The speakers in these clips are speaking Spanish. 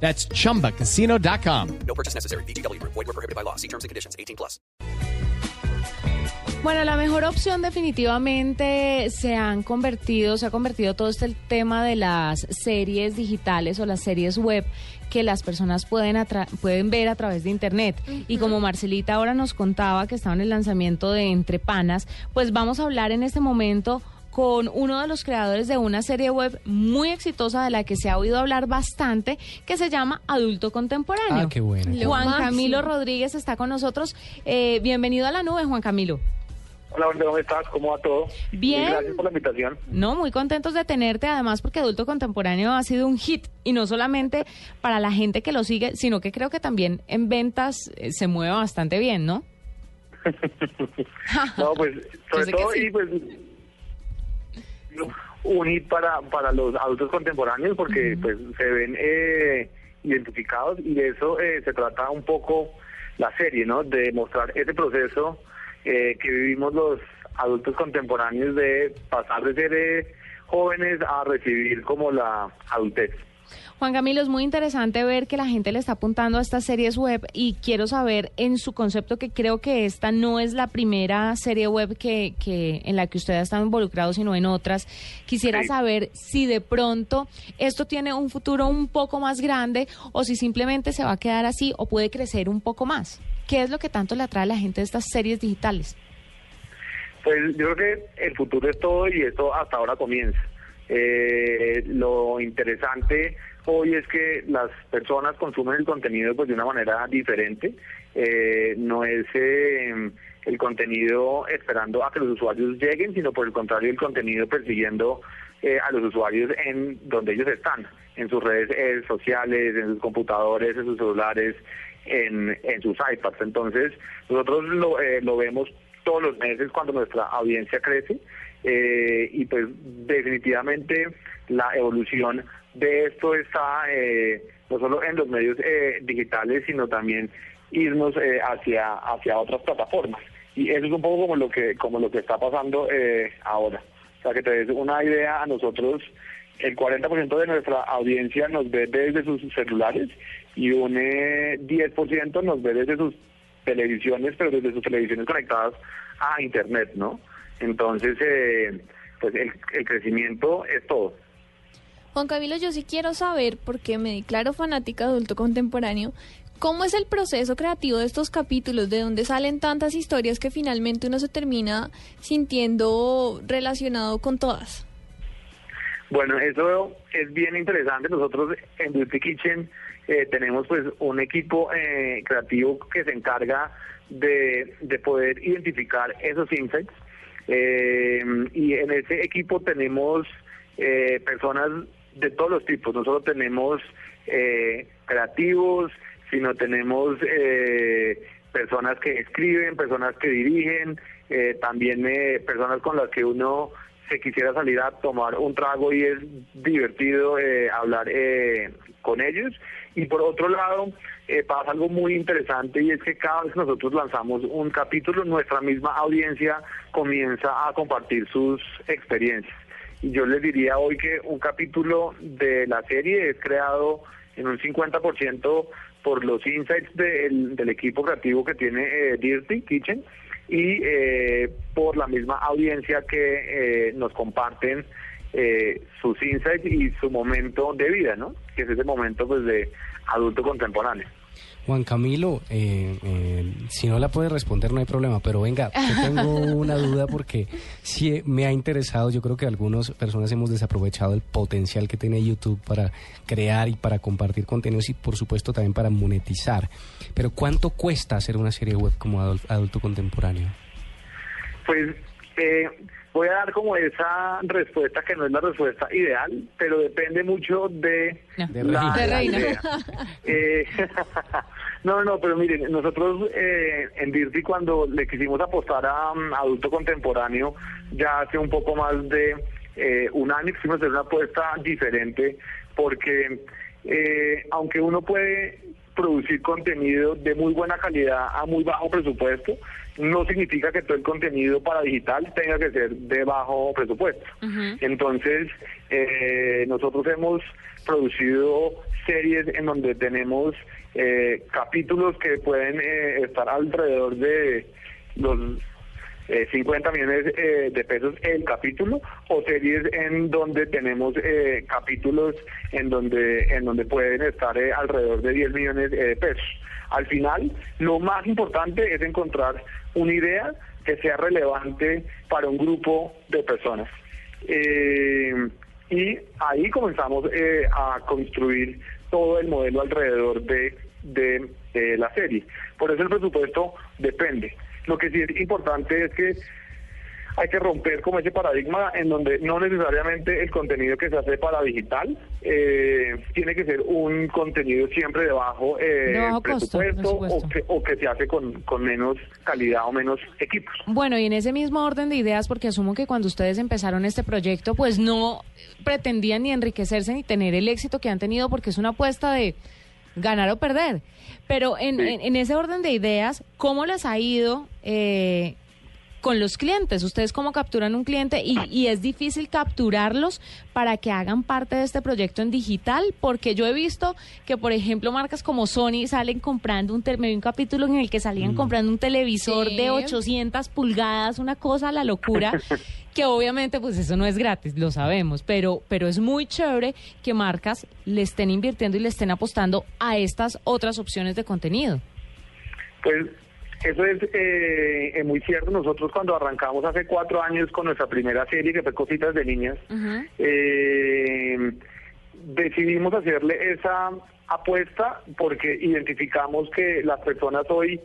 That's chumbacasino.com. No purchase necessary. BGW. Void were prohibited by law. See terms and conditions. 18 plus. Bueno, la mejor opción definitivamente se han convertido, se ha convertido todo este tema de las series digitales o las series web que las personas pueden, atra- pueden ver a través de internet. Y como Marcelita ahora nos contaba que estaba en el lanzamiento de Entre Panas, pues vamos a hablar en este momento con uno de los creadores de una serie web muy exitosa de la que se ha oído hablar bastante, que se llama Adulto Contemporáneo. Ah, qué bueno. Juan. Camilo Rodríguez está con nosotros. Eh, bienvenido a la nube, Juan Camilo. Hola, ¿cómo estás? ¿Cómo va todo? Bien. Y Gracias por la invitación. No, muy contentos de tenerte, además porque Adulto Contemporáneo ha sido un hit y no solamente para la gente que lo sigue, sino que creo que también en ventas eh, se mueve bastante bien, ¿no? No, pues, sobre todo, sí. y pues, un hit para, para los adultos contemporáneos porque pues se ven eh, identificados y de eso eh, se trata un poco la serie, ¿no? De mostrar ese proceso eh, que vivimos los adultos contemporáneos de pasar de ser eh, jóvenes a recibir como la adultez. Juan Camilo, es muy interesante ver que la gente le está apuntando a estas series web y quiero saber en su concepto que creo que esta no es la primera serie web que, que en la que usted ha estado involucrado, sino en otras. Quisiera Sí. saber si de pronto esto tiene un futuro un poco más grande o si simplemente se va a quedar así o puede crecer un poco más. ¿Qué es lo que tanto le atrae a la gente de estas series digitales? Pues yo creo que el futuro es todo y esto hasta ahora comienza. Eh, lo interesante hoy es que las personas consumen el contenido pues de una manera diferente. Eh, no es eh, el contenido esperando a que los usuarios lleguen, sino por el contrario el contenido persiguiendo eh, a los usuarios en donde ellos están, en sus redes eh, sociales, en sus computadores, en sus celulares, en, en sus iPads. Entonces nosotros lo, eh, lo vemos todos los meses cuando nuestra audiencia crece eh, y pues definitivamente la evolución de esto está eh, no solo en los medios eh, digitales sino también irnos eh, hacia hacia otras plataformas. Y eso es un poco como lo que como lo que está pasando eh, ahora. O sea que te des una idea a nosotros el 40% de nuestra audiencia nos ve desde sus celulares y un eh, 10% nos ve desde sus televisiones, pero desde sus televisiones conectadas a Internet, ¿no? Entonces, eh, pues el, el crecimiento es todo. Juan Camilo, yo sí quiero saber, porque me declaro fanática de adulto contemporáneo, ¿cómo es el proceso creativo de estos capítulos? ¿De dónde salen tantas historias que finalmente uno se termina sintiendo relacionado con todas? Bueno, eso es bien interesante. Nosotros en Beauty Kitchen eh, tenemos pues un equipo eh, creativo que se encarga de, de poder identificar esos insights. Eh, y en ese equipo tenemos eh, personas de todos los tipos. No solo tenemos eh, creativos, sino tenemos eh, personas que escriben, personas que dirigen, también personas con las que uno se quisiera salir a tomar un trago y es divertido eh, hablar eh, con ellos. Y por otro lado, eh, pasa algo muy interesante y es que cada vez que nosotros lanzamos un capítulo, nuestra misma audiencia comienza a compartir sus experiencias. Y yo les diría hoy que un capítulo de la serie es creado en un 50% por los insights del, del equipo creativo que tiene eh, Dirty Kitchen y eh, por la misma audiencia que eh, nos comparten eh, sus insights y su momento de vida, ¿no? Que es ese momento pues de adulto contemporáneo. Juan Camilo, eh, eh, si no la puede responder no hay problema, pero venga, yo tengo una duda porque sí me ha interesado, yo creo que algunas personas hemos desaprovechado el potencial que tiene YouTube para crear y para compartir contenidos y por supuesto también para monetizar. Pero ¿cuánto cuesta hacer una serie web como adul- adulto contemporáneo? Pues eh, voy a dar como esa respuesta que no es la respuesta ideal, pero depende mucho de No. De la. De Reina. idea. Eh, No, no, pero miren, nosotros eh, en Dirty cuando le quisimos apostar a um, adulto contemporáneo, ya hace un poco más de eh, un año quisimos hacer una apuesta diferente, porque eh, aunque uno puede producir contenido de muy buena calidad a muy bajo presupuesto, no significa que todo el contenido para digital tenga que ser de bajo presupuesto. Entonces, eh, nosotros hemos producido series en donde tenemos eh, capítulos que pueden eh, estar alrededor de los eh, 50 millones eh, de pesos el capítulo o series en donde tenemos eh, capítulos en donde en donde pueden estar eh, alrededor de 10 millones de pesos. Al final, lo más importante es encontrar una idea que sea relevante para un grupo de personas. Y ahí comenzamos a construir todo el modelo alrededor de, de, de la serie. Por eso el presupuesto depende. Lo que sí es importante es que hay que romper como ese paradigma en donde no necesariamente el contenido que se hace para digital eh, tiene que ser un contenido siempre de bajo, eh, De bajo costo, presupuesto, presupuesto. O, que, o que se hace con, con menos calidad o menos equipos. Bueno, y en ese mismo orden de ideas, porque asumo que cuando ustedes empezaron este proyecto, pues no pretendían ni enriquecerse ni tener el éxito que han tenido, porque es una apuesta de ganar o perder. Pero en, en- en ese orden de ideas, ¿cómo les ha ido eh, con los clientes? ¿Ustedes cómo capturan un cliente? Y, y es difícil capturarlos para que hagan parte de este proyecto en digital, porque yo he visto que, por ejemplo, marcas como Sony salen comprando un, tel- me vi un capítulo en el que salían comprando un televisor Sí. de 800 pulgadas, una cosa, la locura, que obviamente pues eso no es gratis, lo sabemos, pero, pero es muy chévere que marcas le estén invirtiendo y le estén apostando a estas otras opciones de contenido. Pues eso es eh, muy cierto. Nosotros cuando arrancamos hace cuatro años con nuestra primera serie, que fue Cositas de Niñas, eh, decidimos hacerle esa apuesta porque identificamos que las personas hoy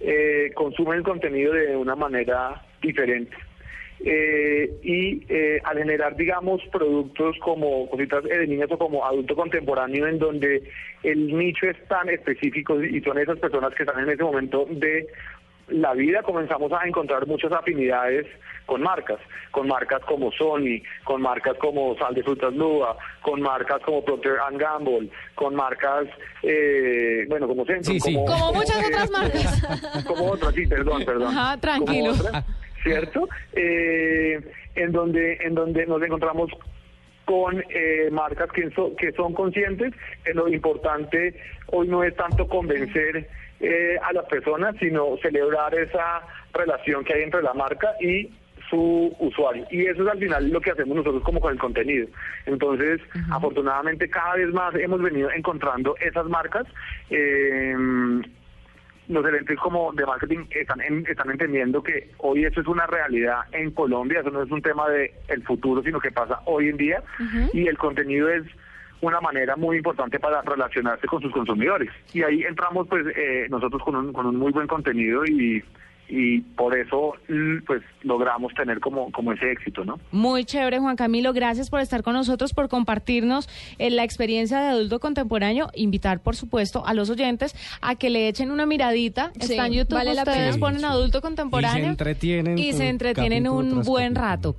eh, consumen el contenido de una manera diferente. Eh, y eh, al generar, digamos, productos como cositas eh, de niñas o como adulto contemporáneo, en donde el nicho es tan específico y son esas personas que están en ese momento de la vida, comenzamos a encontrar muchas afinidades con marcas, con marcas como Sony, con marcas como Sal de Frutas Lua, con marcas como Procter Gamble, con marcas, eh, bueno, como Centrum, Sí, sí. como, Como muchas otras marcas. como otras, sí, perdón, perdón. Ajá, tranquilo. Como otras, ¿Cierto? Eh, en donde en donde nos encontramos con eh, marcas que, so- que son conscientes que lo importante hoy no es tanto convencer eh, a las personas, sino celebrar esa relación que hay entre la marca y su usuario. Y eso es al final lo que hacemos nosotros como con el contenido. Entonces, afortunadamente cada vez más hemos venido encontrando esas marcas. Los gerentes como de marketing están, en- están entendiendo que hoy eso es una realidad en Colombia, eso no es un tema de el futuro, sino que pasa hoy en día y el contenido es una manera muy importante para relacionarse con sus consumidores. Y ahí entramos pues eh, nosotros con un, con un muy buen contenido y, y por eso l- pues logramos tener como, como ese éxito, ¿no? Muy chévere, Juan Camilo. Gracias por estar con nosotros, por compartirnos eh, la experiencia de adulto contemporáneo. Invitar, por supuesto, a los oyentes a que le echen una miradita. Sí, Está en YouTube, vale la ustedes pena. ponen adulto Y contemporáneo. se entretienen y se entretienen un buen capítulo. rato.